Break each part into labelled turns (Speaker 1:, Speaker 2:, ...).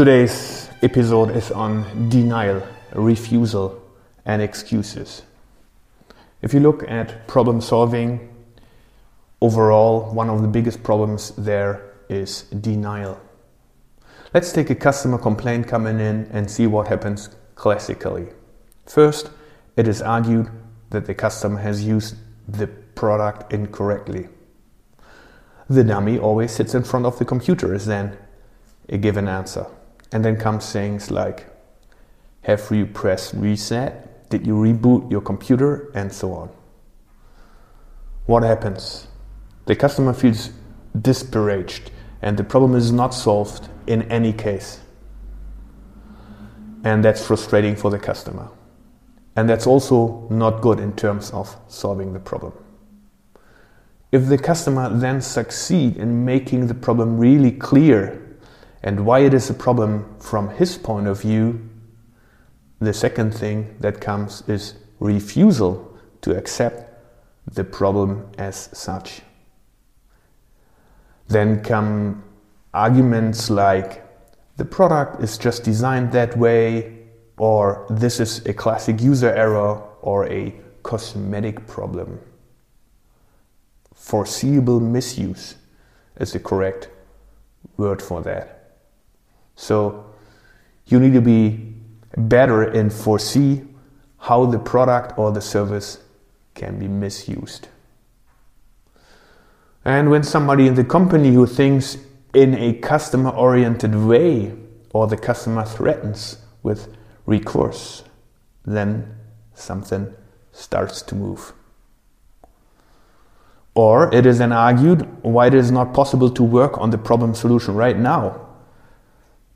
Speaker 1: Today's episode is on denial, refusal, and excuses. If you look at problem solving, overall, one of the biggest problems there is denial. Let's take a customer complaint coming in and see what happens classically. First, it is argued that the customer has used the product incorrectly. The dummy always sits in front of the computer, is then a given answer. And then comes things like Have you pressed reset? Did you reboot your computer? And so on. What happens? The customer feels disparaged and the problem is not solved in any case. And that's frustrating for the customer. And that's also not good in terms of solving the problem. If the customer then succeed in making the problem really clear and why it is a problem from his point of view, the second thing that comes is refusal to accept the problem as such. Then come arguments like the product is just designed that way, or this is a classic user error or a cosmetic problem. Foreseeable misuse is the correct word for that. So you need to be better and foresee how the product or the service can be misused. And when somebody in the company who thinks in a customer oriented way or the customer threatens with recourse, then something starts to move. Or it is then argued why it is not possible to work on the problem solution right now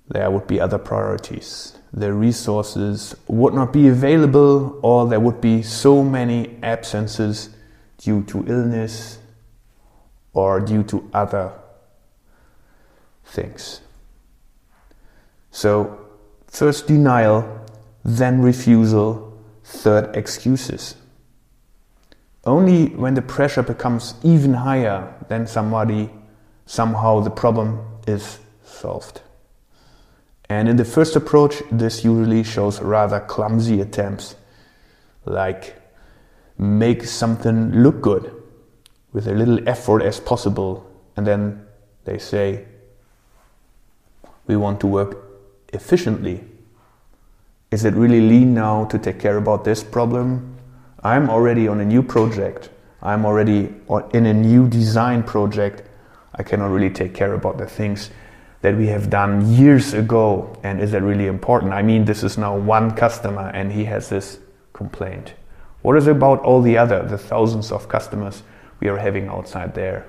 Speaker 1: there would be other priorities. The resources would not be available, or there would be so many absences due to illness or due to other things. So, first denial, then refusal, third excuses. Only when the pressure becomes even higher, then somebody, somehow the problem is solved. And in the first approach, this usually shows rather clumsy attempts, like make something look good with a little effort as possible, and then they say, we want to work efficiently. Is it really lean now to take care about this problem? I'm already on a new project. I'm already in a new design project. I cannot really take care about the things that we have done years ago and is that really important? I mean this is now one customer and he has this complaint. What is about all the other the thousands of customers we are having outside there?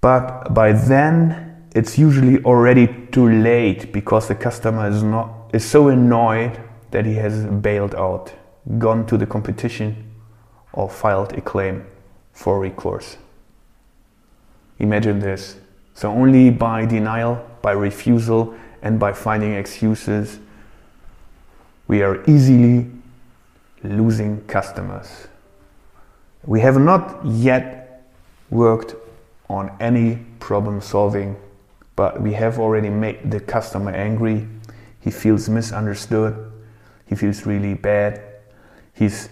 Speaker 1: But by then it's usually already too late because the customer is not is so annoyed that he has bailed out gone to the competition or filed a claim for recourse Imagine this. So, only by denial, by refusal, and by finding excuses, we are easily losing customers. We have not yet worked on any problem solving, but we have already made the customer angry. He feels misunderstood. He feels really bad. He's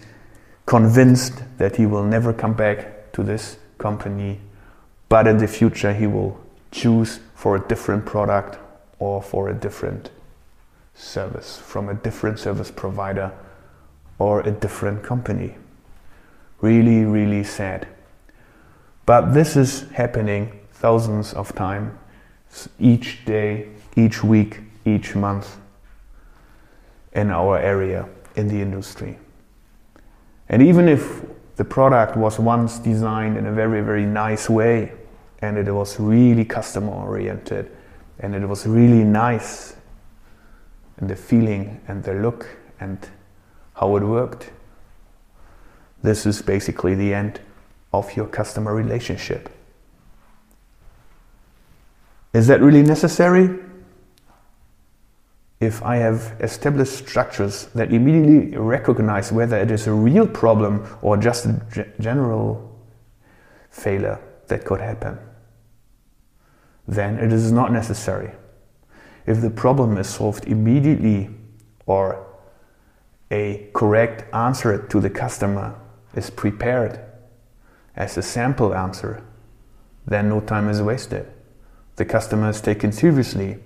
Speaker 1: convinced that he will never come back to this company but in the future he will choose for a different product or for a different service from a different service provider or a different company. Really, really sad. But this is happening thousands of times each day, each week, each month in our area, in the industry. And even if the product was once designed in a very, very nice way, and it was really customer oriented and it was really nice and the feeling and the look and how it worked. This is basically the end of your customer relationship. Is that really necessary? If I have established structures that immediately recognize whether it is a real problem or just a general failure that could happen. Then it is not necessary. If the problem is solved immediately or a correct answer to the customer is prepared as a sample answer, then no time is wasted. The customer is taken seriously.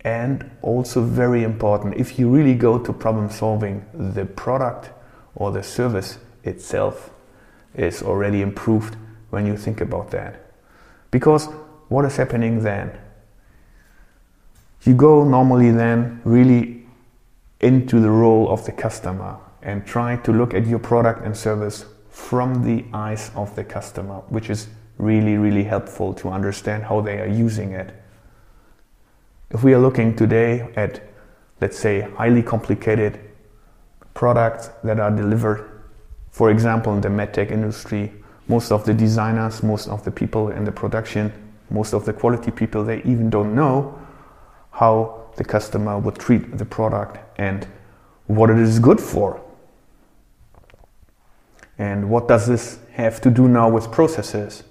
Speaker 1: And also, very important, if you really go to problem solving, the product or the service itself is already improved when you think about that. Because what is happening then? You go normally then really into the role of the customer and try to look at your product and service from the eyes of the customer, which is really, really helpful to understand how they are using it. If we are looking today at, let's say, highly complicated products that are delivered, for example, in the medtech industry, most of the designers, most of the people in the production, most of the quality people, they even don't know how the customer would treat the product and what it is good for. And what does this have to do now with processes?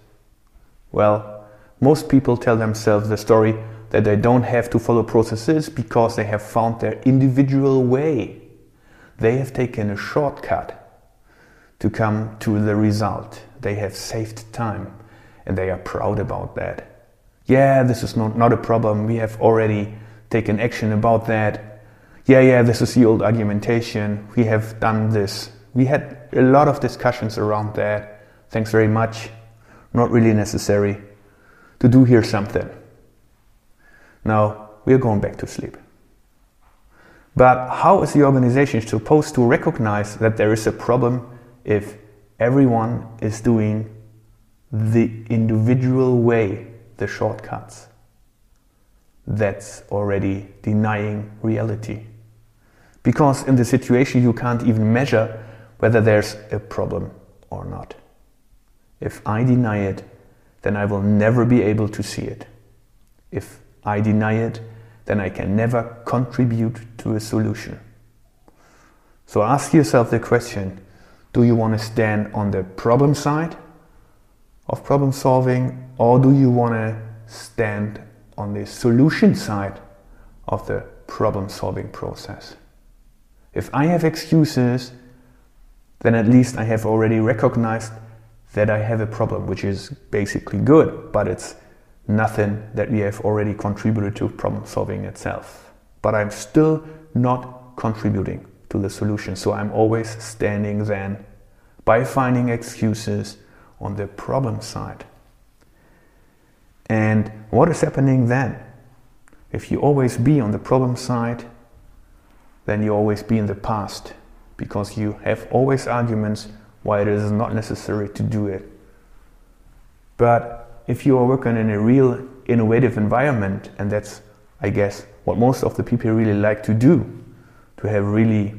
Speaker 1: Well, most people tell themselves the story that they don't have to follow processes because they have found their individual way. They have taken a shortcut to come to the result. They have saved time and they are proud about that. Yeah, this is not, not a problem. We have already taken action about that. Yeah, yeah, this is the old argumentation. We have done this we had a lot of discussions around that. Thanks very much. Not really necessary to do here something. Now we are going back to sleep. But how is the organization supposed to recognize that there is a problem if everyone is doing the individual way, the shortcuts? That's already denying reality. Because in the situation you can't even measure whether there's a problem or not. If I deny it, then I will never be able to see it. If I deny it, then I can never contribute to a solution. So ask yourself the question do you want to stand on the problem side of problem solving, or do you want to stand on the solution side of the problem solving process? If I have excuses, then at least I have already recognized that I have a problem, which is basically good, but it's nothing that we have already contributed to problem solving itself. But I'm still not contributing to the solution. So I'm always standing then by finding excuses on the problem side. And what is happening then? If you always be on the problem side, then you always be in the past because you have always arguments why it is not necessary to do it. But if you are working in a real innovative environment, and that's, I guess, what most of the people really like to do, to have really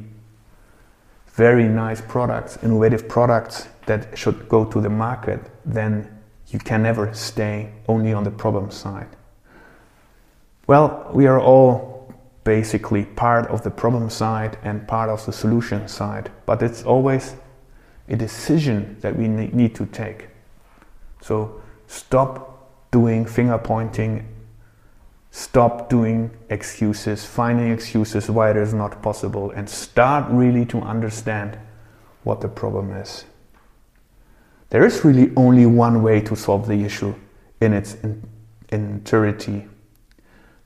Speaker 1: very nice products, innovative products that should go to the market, then you can never stay only on the problem side. Well, we are all basically part of the problem side and part of the solution side. But it's always a decision that we need to take. So stop doing finger pointing, stop doing excuses, finding excuses why it is not possible, and start really to understand what the problem is. There is really only one way to solve the issue in its entirety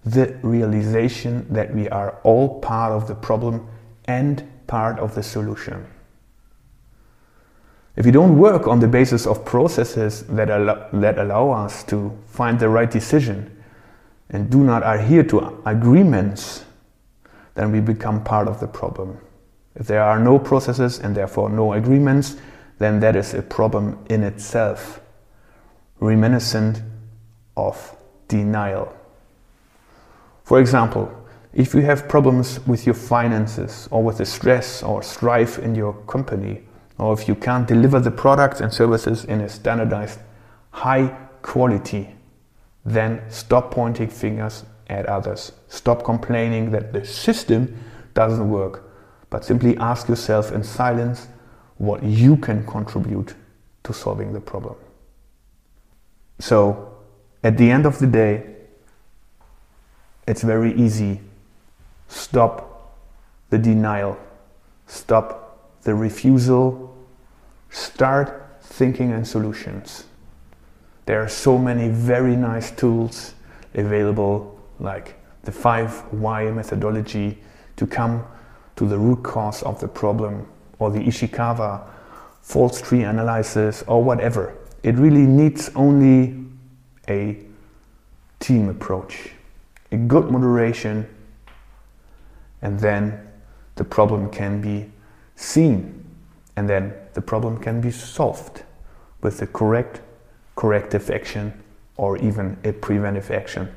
Speaker 1: the realization that we are all part of the problem and part of the solution. If we don't work on the basis of processes that allow, that allow us to find the right decision and do not adhere to agreements, then we become part of the problem. If there are no processes and therefore no agreements, then that is a problem in itself, reminiscent of denial. For example, if you have problems with your finances or with the stress or strife in your company, or if you can't deliver the products and services in a standardized high quality, then stop pointing fingers at others. Stop complaining that the system doesn't work, but simply ask yourself in silence what you can contribute to solving the problem. So, at the end of the day, it's very easy. Stop the denial, stop the refusal, start thinking in solutions. There are so many very nice tools available, like the 5Y methodology to come to the root cause of the problem, or the Ishikawa fault tree analysis, or whatever. It really needs only a team approach, a good moderation, and then the problem can be seen, and then the problem can be solved with the correct corrective action or even a preventive action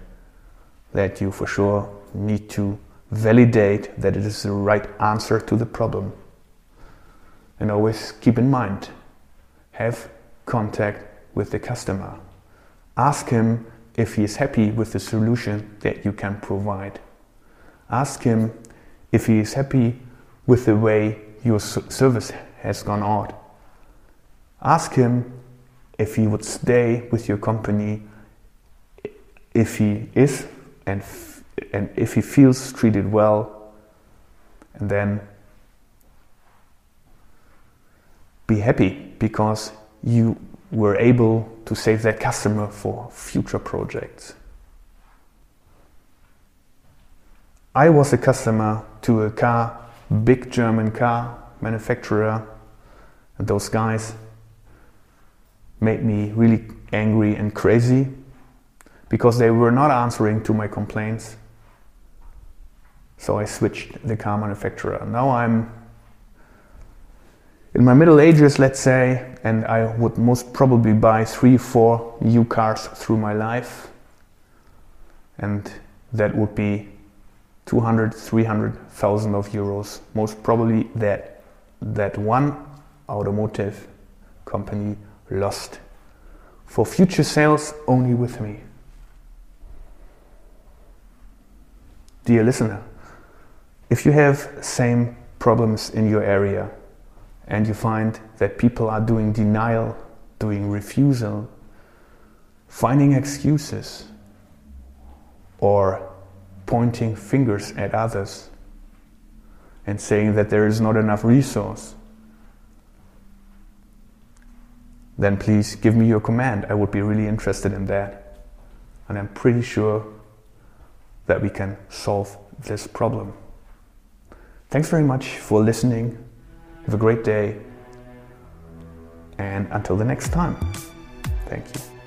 Speaker 1: that you for sure need to validate that it is the right answer to the problem. And always keep in mind, have contact with the customer. Ask him if he is happy with the solution that you can provide. Ask him if he is happy with the way your service has gone out. Ask him if he would stay with your company if he is and, and if he feels treated well. And then be happy because you were able to save that customer for future projects. I was a customer to a car, big German car manufacturer, and those guys made me really angry and crazy because they were not answering to my complaints. So I switched the car manufacturer. Now I'm in my middle ages, let's say, and I would most probably buy three, four new cars through my life. And that would be 200, 300,000 of euros. Most probably that, that one automotive company lost for future sales only with me. Dear listener, if you have same problems in your area, and you find that people are doing denial, doing refusal, finding excuses, or pointing fingers at others and saying that there is not enough resource, then please give me your command. I would be really interested in that. And I'm pretty sure that we can solve this problem. Thanks very much for listening have a great day. And until the next time, thank you.